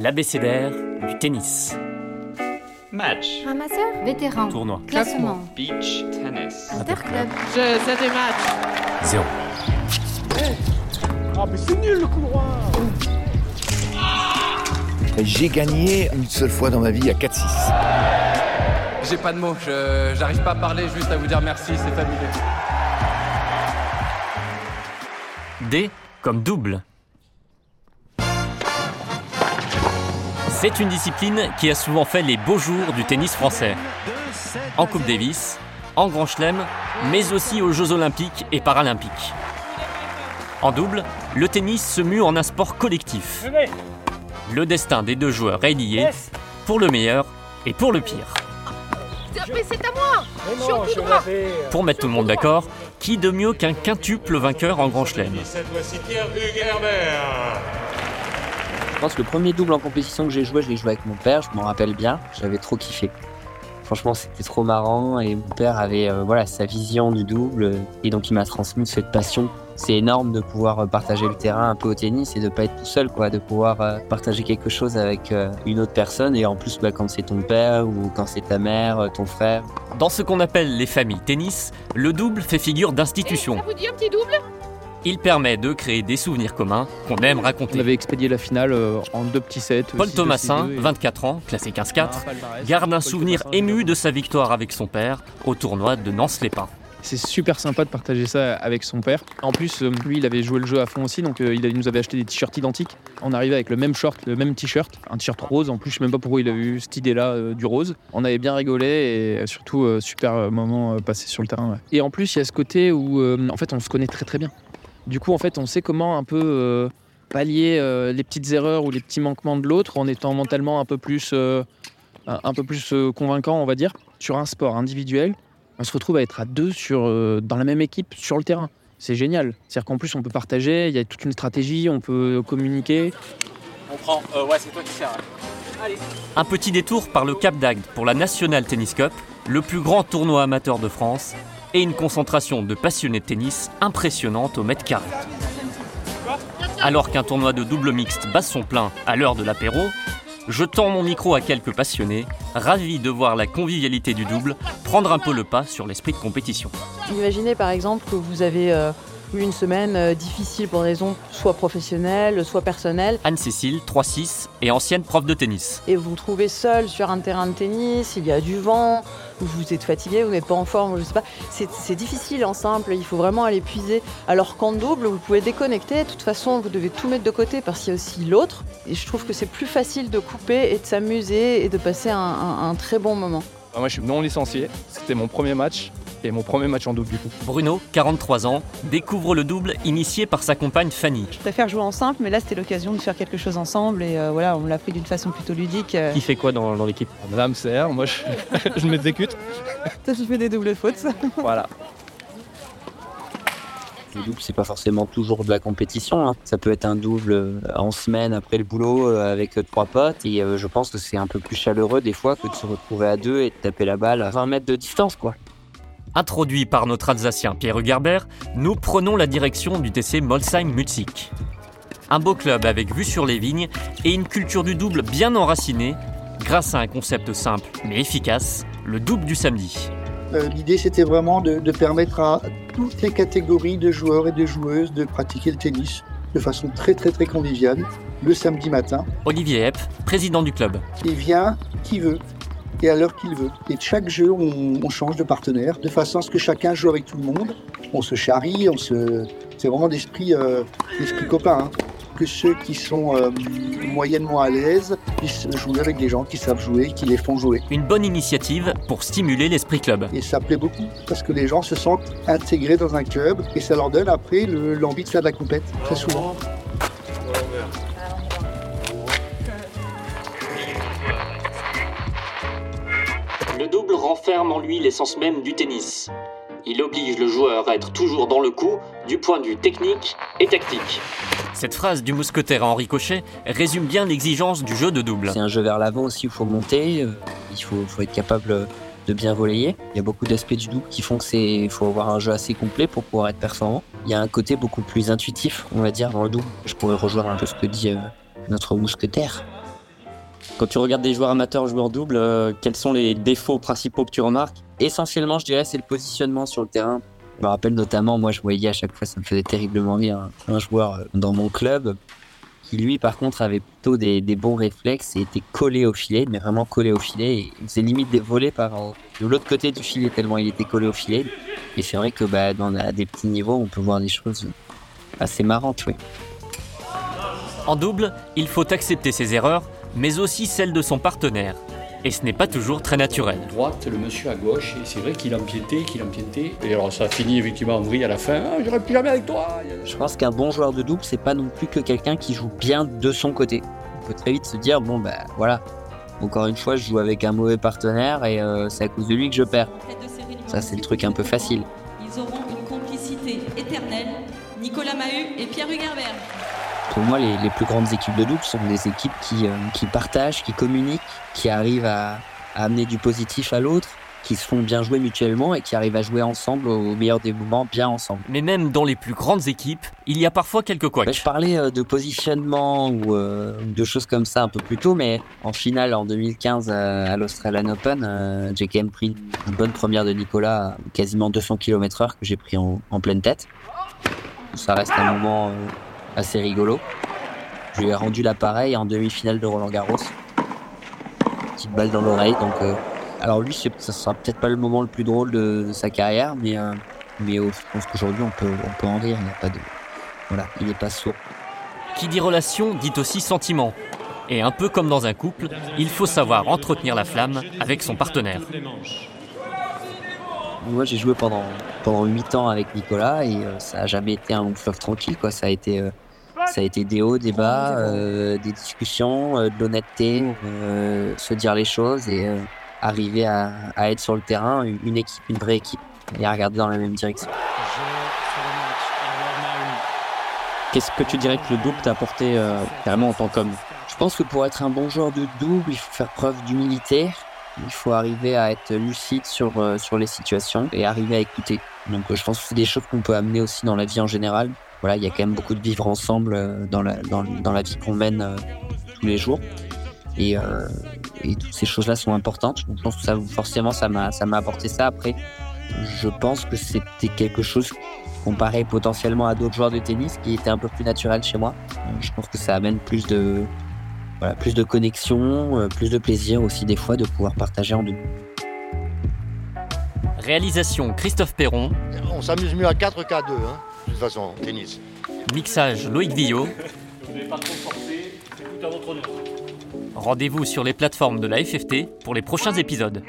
L'abécédaire du tennis. Match. Ramasseur Vétéran. Tournoi. Classement. Beach tennis. Interclub. Je, c'est des matchs. Zéro. J'ai gagné une seule fois dans ma vie à 4-6. J'ai pas de mots, je- j'arrive pas à parler, juste à vous dire merci, c'est fabuleux. D comme double. C'est une discipline qui a souvent fait les beaux jours du tennis français. En Coupe Davis, en Grand Chelem, mais aussi aux Jeux Olympiques et Paralympiques. En double, le tennis se mue en un sport collectif. Le destin des deux joueurs est lié, pour le meilleur et pour le pire. Mais c'est à moi Je suis au coup droit Pour mettre tout le monde d'accord, qui de mieux qu'un quintuple vainqueur en Grand Chelem Cette voici Pierre Hugues Herbert. Je pense que le premier double en compétition que j'ai joué, je l'ai joué avec mon père, je m'en rappelle bien, j'avais trop kiffé. Franchement, c'était trop marrant et mon père avait euh, voilà sa vision du double et donc il m'a transmis cette passion. C'est énorme de pouvoir euh, partager le terrain un peu au tennis et de pas être tout seul quoi, de pouvoir euh, partager quelque chose avec euh, une autre personne et en plus bah, quand c'est ton père ou quand c'est ta mère, euh, ton frère. Dans ce qu'on appelle les familles tennis, le double fait figure d'institution. Ça vous dit un petit double? Il permet de créer des souvenirs communs qu'on aime On raconter. avait expédié la finale euh, en deux petits sets. Paul 6-2, Thomasin, 6-2, et- 24 ans, classé 15-4, Un palmarès. garde un souvenir ému de sa victoire avec son père au tournoi de Nance-les-Pins. C'est super sympa de partager ça avec son père. En plus, euh, lui, il avait joué le jeu à fond aussi, donc euh, il, nous avait acheté des t-shirts identiques. On arrivait avec le même short, le même t-shirt, un t-shirt rose. En plus, je sais même pas pourquoi il a eu cette idée-là du rose. On avait bien rigolé et surtout super moment passé sur le terrain. Et en plus, il y a ce côté où, en fait, on se connaît très très bien. Du coup, en fait, on sait comment un peu euh, pallier euh, les petites erreurs ou les petits manquements de l'autre en étant mentalement un peu plus, euh, un un peu plus euh, convaincant, on va dire. Sur un sport individuel, on se retrouve à être à deux sur, euh, dans la même équipe sur le terrain. C'est génial. C'est-à-dire qu'en plus, on peut partager, il y a toute une stratégie, on peut communiquer. On prend, euh, ouais, c'est toi qui sers. Un petit détour par le Cap d'Agde pour la National Tennis Cup, le plus grand tournoi amateur de France, et une concentration de passionnés de tennis impressionnante au mètre carré. Alors qu'un tournoi de double mixte bat son plein à l'heure de l'apéro, je tends mon micro à quelques passionnés, ravis de voir la convivialité du double prendre un peu le pas sur l'esprit de compétition. Imaginez par exemple que vous avez euh, eu une semaine euh, difficile pour des raisons soit professionnelles, soit personnelles, Anne-Cécile, 3-6 et ancienne prof de tennis. et vous vous trouvez seul sur un terrain de tennis, il y a du vent, ou vous êtes fatigué, vous n'êtes pas en forme, je sais pas. C'est difficile en simple, il faut vraiment aller puiser. Alors qu'en double, vous pouvez déconnecter, de toute façon, vous devez tout mettre de côté parce qu'il y a aussi l'autre. Et je trouve que c'est plus facile de couper et de s'amuser et de passer un- un- un très bon moment. Ah, Moi, je suis non licencié. C'était mon premier match et mon premier match en double du coup. Bruno, 43 ans, découvre le double initié par sa compagne Fanny. Je préfère jouer en simple, mais là c'était l'occasion de faire quelque chose ensemble et euh, voilà, on l'a pris d'une façon plutôt ludique. euh. Qui fait quoi dans, dans l'équipe? Madame sert, moi je, je m'exécute. Toi tu fais des doubles fautes. Voilà. Le double, c'est pas forcément toujours de la compétition. hein. Ça peut être un double euh, en semaine après le boulot euh, avec trois potes. Et euh, je pense que c'est un peu plus chaleureux des fois que de se retrouver à deux et de taper la balle à 20 mètres de distance, quoi. Introduit par notre Alsacien Pierre Hugerbert, nous prenons la direction du TC Molsheim-Mutzig. Un beau club avec vue sur les vignes et une culture du double bien enracinée, grâce à un concept simple mais efficace, le double du samedi. Euh, L'idée, c'était vraiment de, de permettre à toutes les catégories de joueurs et de joueuses de pratiquer le tennis de façon très très très conviviale le samedi matin. Olivier Epp, président du club. Il vient qui veut et à l'heure qu'il veut. Et de chaque jeu, on, on change de partenaire de façon à ce que chacun joue avec tout le monde. On se charrie, on se... c'est vraiment l'esprit euh, copain. hein. Que ceux qui sont euh, moyennement à l'aise puissent jouer avec des gens qui savent jouer, qui les font jouer. Une bonne initiative pour stimuler l'esprit club. Et ça plaît beaucoup parce que les gens se sentent intégrés dans un club et ça leur donne après le- l'envie de faire de la compète, très souvent. Renferme en lui l'essence même du tennis. Il oblige le joueur à être toujours dans le coup du point de vue technique et tactique. Cette phrase du mousquetaire Henri Cochet résume bien l'exigence du jeu de double. C'est un jeu vers l'avant aussi où il faut monter, euh, il faut, faut être capable de bien voler. Il y a beaucoup d'aspects du double qui font que c'est faut avoir un jeu assez complet pour pouvoir être performant. Il y a un côté beaucoup plus intuitif, on va dire, dans le double. Je pourrais rejoindre un peu ce que dit euh, notre mousquetaire. Quand tu regardes des joueurs amateurs jouer en double, euh, quels sont les défauts principaux que tu remarques? Essentiellement, je dirais, c'est le positionnement sur le terrain. Je me rappelle notamment, moi, je voyais à chaque fois, ça me faisait terriblement rire, un, joueur euh, dans mon club qui, lui, par contre, avait plutôt des, des bons réflexes et était collé au filet, mais vraiment collé au filet. Et il faisait limite des volets par de l'autre côté du filet, tellement il était collé au filet. Et c'est vrai que bah, dans, à des petits niveaux, on peut voir des choses assez marrantes, oui. En double, il faut accepter ses erreurs, mais aussi celles de son partenaire. Et ce n'est pas toujours très naturel. droite, le monsieur à gauche, et c'est vrai qu'il empiétait, qu'il empiétait. Et alors ça a fini effectivement en vrille à la fin. Ah, J'irai plus jamais avec toi. Je pense qu'un bon joueur de double, c'est pas non plus que quelqu'un qui joue bien de son côté. On peut très vite se dire, bon ben voilà, encore une fois, je joue avec un mauvais partenaire et euh, c'est à cause de lui que je perds. Ça, c'est le truc un peu facile. Ils auront une complicité éternelle, Nicolas Mahut et Pierre Hugerbert. Pour moi, les, les plus grandes équipes de double sont des équipes qui, euh, qui partagent, qui communiquent, qui arrivent à, à amener du positif à l'autre, qui se font bien jouer mutuellement et qui arrivent à jouer ensemble au meilleur des moments, bien ensemble. Mais même dans les plus grandes équipes, il y a parfois quelques couacs. Bah, je parlais euh, de positionnement ou euh, de choses comme ça un peu plus tôt, mais en finale en 2015 à, l'Australian Open, euh, j'ai quand même pris une bonne première de Nicolas, à quasiment 200 km/h que j'ai pris en, en pleine tête. Ça reste un moment euh, assez rigolo. Je lui ai rendu l'appareil en demi-finale de Roland Garros. Petite balle dans l'oreille, donc. euh, alors lui, ça sera peut-être pas le moment le plus drôle de, de sa carrière, mais euh, mais euh, je pense qu'aujourd'hui on peut on peut en rire. Il n'y a pas de voilà, il n'est pas sourd. Qui dit relation dit aussi sentiment. Et un peu comme dans un couple, il faut savoir entretenir la flamme avec son partenaire. Moi, j'ai joué pendant pendant huit ans avec Nicolas et euh, ça a jamais été un long fleuve tranquille. Quoi. Ça a été euh, ça a été des hauts, des bas, euh, des discussions, de l'honnêteté, se dire les choses et arriver à, à être sur le terrain une équipe, une vraie équipe et à regarder dans la même direction. Qu'est-ce que tu dirais que le double t'a apporté carrément en tant qu'homme? Je pense que pour être un bon joueur de double, il faut faire preuve d'humilité. Il faut arriver à être lucide sur, euh, sur les situations et arriver à écouter. Donc euh, je pense que c'est des choses qu'on peut amener aussi dans la vie en général. Voilà, il y a quand même beaucoup de vivre ensemble euh, dans, la, dans, dans la vie qu'on mène tous les jours. Et, et toutes ces choses-là sont importantes. Donc, je pense que ça, forcément, ça m'a, apporté ça. Après, je pense que c'était quelque chose comparé potentiellement à d'autres joueurs de tennis qui était un peu plus naturel chez moi. Je pense que ça amène plus de, voilà, plus de connexion, euh, plus de plaisir aussi des fois de pouvoir partager en deux. Réalisation Christophe Perron, On s'amuse mieux à 4 qu'à 2, hein, de toute façon, en tennis. mixage Loïc Villot. Vous n'avez pas trop forcé, c'est tout à votre honneur. Rendez-vous sur les plateformes de la FFT pour les prochains épisodes.